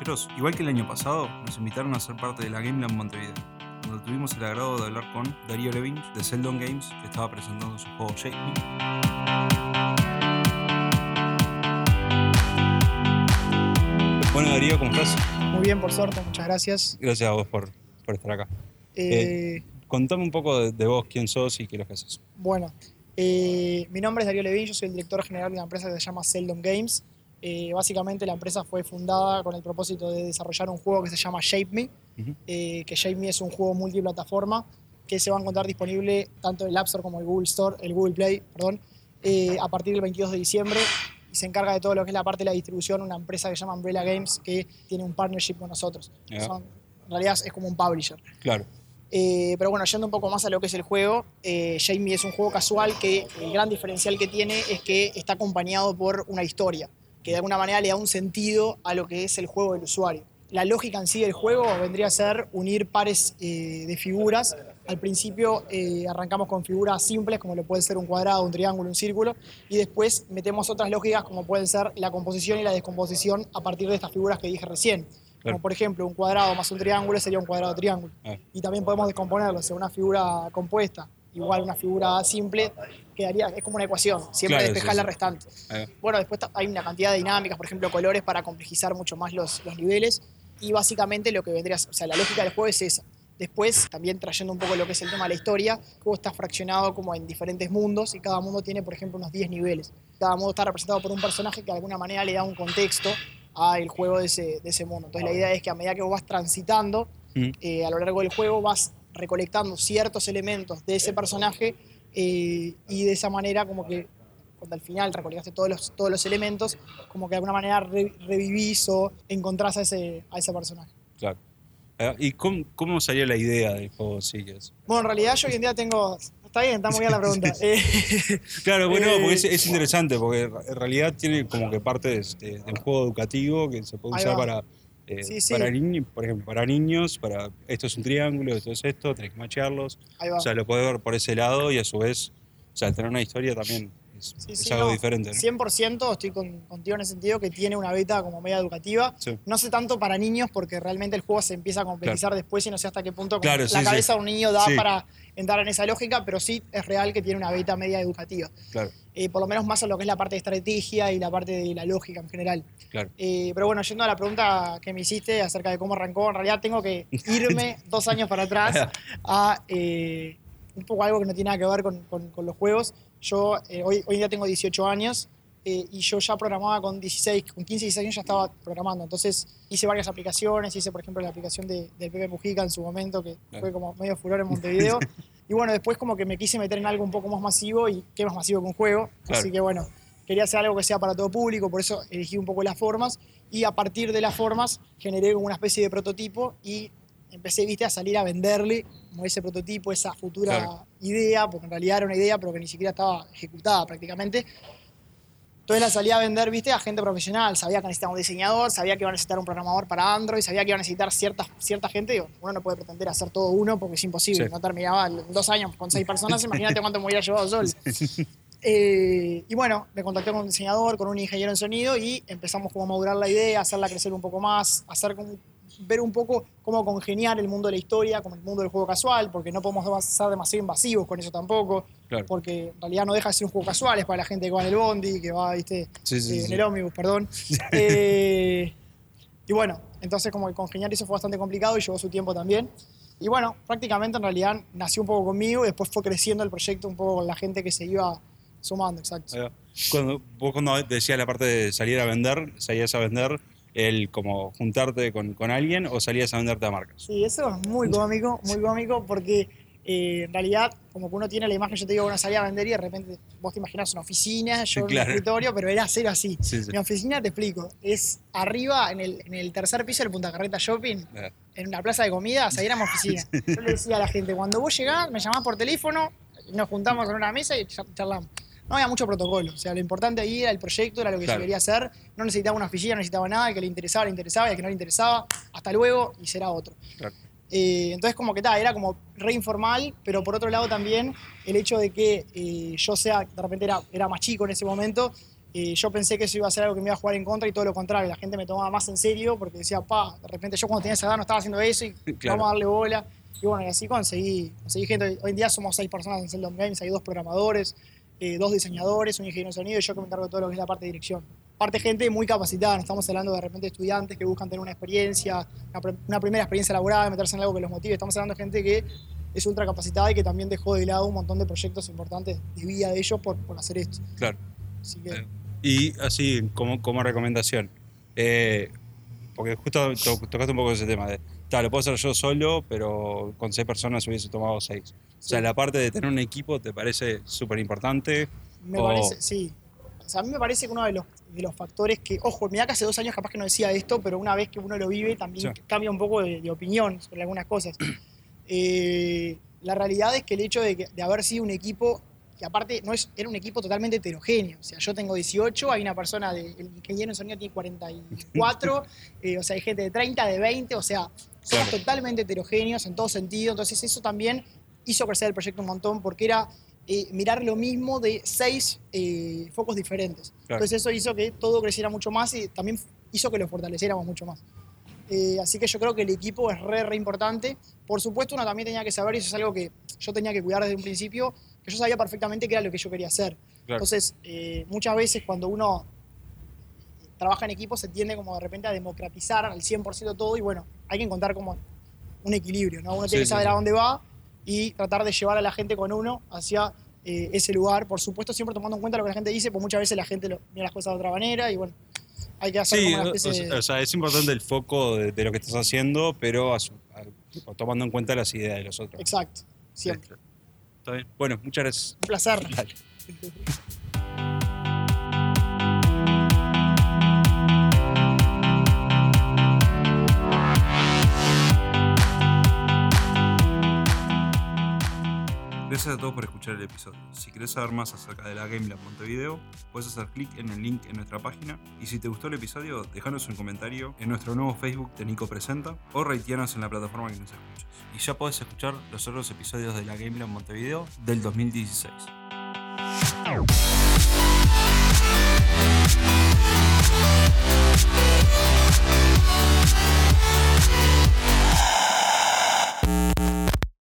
caballeros, igual que el año pasado, nos invitaron a ser parte de la Game Land Montevideo, donde tuvimos el agrado de hablar con Darío Levinch de Seldon Games, que estaba presentando su juego Shake. Bueno, Darío, ¿cómo estás? Muy bien, por suerte, muchas gracias. Gracias a vos por, por estar acá. Eh, Contame un poco de, de vos, quién sos y qué es lo que haces. Bueno, eh, mi nombre es Darío Levin, yo soy el director general de una empresa que se llama Seldon Games. Eh, básicamente la empresa fue fundada con el propósito de desarrollar un juego que se llama Shape Me, eh, que Shape Me es un juego multiplataforma que se va a encontrar disponible tanto en el App Store como en el Google Store, el Google Play, perdón, eh, a partir del 22 de diciembre. Y se encarga de todo lo que es la parte de la distribución una empresa que se llama Umbrella Games que tiene un partnership con nosotros. Son- en realidad es como un publisher. Claro, Eh, pero bueno, yendo un poco más a lo que es el juego, eh, Jamie es un juego casual que el gran diferencial que tiene es que está acompañado por una historia, que de alguna manera le da un sentido a lo que es el juego del usuario. La lógica en sí del juego vendría a ser unir pares eh, de figuras. Al principio eh, arrancamos con figuras simples, como lo puede ser un cuadrado, un triángulo, un círculo, y después metemos otras lógicas como pueden ser la composición y la descomposición a partir de estas figuras que dije recién. Claro. Como por ejemplo, un cuadrado más un triángulo sería un cuadrado triángulo Ah, y también podemos descomponerlo, sea, una figura compuesta, igual una figura simple, quedaría, es como una ecuación, siempre Claro, despejar sí, la sí. restante. Bueno, después hay una cantidad de dinámicas, por ejemplo, colores para complejizar mucho más los, los niveles, y básicamente lo que vendría, o sea, la lógica del juego es esa. Después, también trayendo un poco lo que es el tema de la historia, el juego está fraccionado como en diferentes mundos y cada mundo tiene, por ejemplo, unos 10 niveles. Cada mundo está representado por un personaje que de alguna manera le da un contexto al juego de ese, de ese mundo. Entonces la idea es que a medida que vos vas transitando Ujú. eh, a lo largo del juego vas recolectando ciertos elementos de ese personaje eh, y de esa manera como que cuando al final recolectaste todos los, todos los elementos, como que de alguna manera re- revivís o encontrás a ese, a ese personaje. Claro. Ah, ¿Y cómo, cómo salió la idea del juego? Es- Bueno, en realidad yo hoy en día tengo... Está bien, está muy bien la pregunta. Eh, Claro, bueno, Eh, porque es, es interesante, porque en realidad tiene como que parte de, de- de un juego educativo que se puede usar para, eh, Sí, sí. para niños, por ejemplo, para niños, para esto es un triángulo, esto es esto, tenés que va. O sea, lo podés ver por ese lado y a su vez, o sea, tener una historia también es, Sí, es sí, algo no, diferente, ¿no? 100% estoy con- contigo en ese sentido que tiene una beta como media educativa. Sí. No sé tanto para niños porque realmente el juego se empieza a complejizar después y no sé hasta qué punto Claro, la cabeza de un niño da para entrar en esa lógica, pero sí es real que tiene una beta media educativa. Claro, Eh, por lo menos más en lo que es la parte de estrategia y la parte de la lógica en general. claro. Eh, pero bueno, yendo a la pregunta que me hiciste acerca de cómo arrancó, en realidad tengo que irme dos años para atrás a eh, un poco algo que no tiene nada que ver con, con- con los juegos. Yo eh, hoy, hoy día tengo 18 años eh, y yo ya programaba con 16, con 15, 16 años ya estaba programando. Entonces hice varias aplicaciones, hice por ejemplo la aplicación de, del Pepe Mujica en su momento, que Claro. fue como medio furor en Montevideo. y bueno, después como que me quise meter en algo un poco más masivo y qué más masivo que un juego. Claro. Así que bueno, quería hacer algo que sea para todo público, por eso elegí un poco las formas y a partir de las formas generé una especie de prototipo y empecé, viste, a salir a venderle como ese prototipo, esa futura Claro. idea, porque en realidad era una idea, pero que ni siquiera estaba ejecutada prácticamente. Entonces la salí a vender, viste, a gente profesional. Sabía que necesitaba un diseñador, sabía que iba a necesitar un programador para Android, sabía que iba a necesitar cierta, cierta gente. Digo, uno no puede pretender hacer todo uno porque es imposible. Sí. No terminaba en dos años con seis personas. Imagínate cuánto me hubiera llevado solo. Eh, y bueno, me contacté con un diseñador, con un ingeniero en sonido y empezamos como a madurar la idea, hacerla crecer un poco más, hacer como, ver un poco cómo congeniar el mundo de la historia con el mundo del juego casual, porque no podemos ser demasiado invasivos con eso tampoco, Claro. porque en realidad no deja de ser un juego casual, es para la gente que va en el bondi, que va, viste, Sí, sí, eh, sí. en el ómnibus, perdón. Eh, y bueno, entonces como que congeniar eso fue bastante complicado y llevó su tiempo también. Y bueno, prácticamente en realidad nació un poco conmigo y después fue creciendo el proyecto un poco con la gente que se iba sumando, exacto. Cuando, vos cuando decías la parte de salir a vender, ¿salías a vender el como juntarte con, con alguien o salías a venderte a marcas? Sí, eso es muy cómico, muy cómico porque eh, en realidad como que uno tiene la imagen, yo te digo, uno salía a vender y de repente vos te imaginas una oficina, yo en un escritorio, pero era cero así. Sí, sí. Mi oficina, te explico, es arriba en el, en el tercer piso del Punta Carreta Shopping, en una plaza de comidas, ahí era mi oficina. Yo le decía a la gente, cuando vos llegás, me llamás por teléfono, nos juntamos en una mesa y char- charlamos. No había mucho protocolo, o sea, lo importante ahí era el proyecto, era lo que Claro. se quería hacer, no necesitaba una oficina, no necesitaba nada, el que le interesaba, le interesaba, y el que no le interesaba, hasta luego, y será otro. Claro. Eh, entonces, como que tal, era como re informal, pero por otro lado también el hecho de que eh, yo sea, de repente era, era más chico en ese momento, Eh, yo pensé que eso iba a ser algo que me iba a jugar en contra y todo lo contrario, la gente me tomaba más en serio porque decía, pa, de repente yo cuando tenía esa edad no estaba haciendo eso y Claro. vamos a darle bola. Y bueno, y así conseguí, conseguí gente. Hoy en día somos seis personas en Seldom Games, hay dos programadores, eh, dos diseñadores, un ingeniero de sonido y yo que me encargo de todo lo que es la parte de dirección. Parte gente muy capacitada, no estamos hablando de repente estudiantes que buscan tener una experiencia, una, primera experiencia laboral, meterse en algo que los motive. Estamos hablando de gente que es ultra capacitada y que también dejó de lado un montón de proyectos importantes de vida de ellos por, por hacer esto. Claro. Así que, Y así, como, como recomendación, eh, porque justo to- tocaste un poco ese tema de, "Ta, lo puedo hacer yo solo, pero con seis personas hubiese tomado seis. O sea, la parte de tener un equipo te parece súper importante. Me O- parece, sí. O sea, a mí me parece que uno de los, de los factores que, ojo, mira que hace dos años capaz que no decía esto, pero una vez que uno lo vive también Sí. cambia un poco de, de opinión sobre algunas cosas. Eh, la realidad es que el hecho de, que- de haber sido un equipo que aparte no es, era un equipo totalmente heterogéneo. O sea, yo tengo 18, hay una persona, de, el ingeniero en sonido tiene 44, eh, o sea, hay gente de 30, de 20, o sea, somos Claro. totalmente heterogéneos en todo sentido. Entonces eso también hizo crecer el proyecto un montón porque era eh, mirar lo mismo de seis eh, focos diferentes. Claro. Entonces eso hizo que todo creciera mucho más y también hizo que lo fortaleciéramos mucho más. Eh, así que yo creo que el equipo es re, re importante. Por supuesto, uno también tenía que saber, y eso es algo que yo tenía que cuidar desde un principio, que yo sabía perfectamente qué era lo que yo quería hacer. Claro. Entonces, eh, muchas veces cuando uno trabaja en equipo se tiende como de repente a democratizar al 100% todo y bueno, hay que encontrar como un equilibrio, ¿no? Uno Sí, tiene que sí, saber sí. a dónde va y tratar de llevar a la gente con uno hacia eh, ese lugar, por supuesto siempre tomando en cuenta lo que la gente dice, pues muchas veces la gente lo, mira las cosas de otra manera y bueno, hay que hacer Sí, como una o, especie de... o sea, es importante el foco de, de lo que estás haciendo, pero a su- a- tomando en cuenta las ideas de los otros. Exacto, siempre. Está bien. Bueno, muchas gracias. Un placer. Dale. Gracias a todos por escuchar el episodio. Si querés saber más acerca de la GameLab Montevideo, puedes hacer clic en el link en nuestra página. Y si te gustó el episodio, déjanos un comentario en nuestro nuevo Facebook de Nico Presenta o reiteanos en la plataforma que nos escuches. Y ya podés escuchar los otros episodios de la GameLab Montevideo del 2016.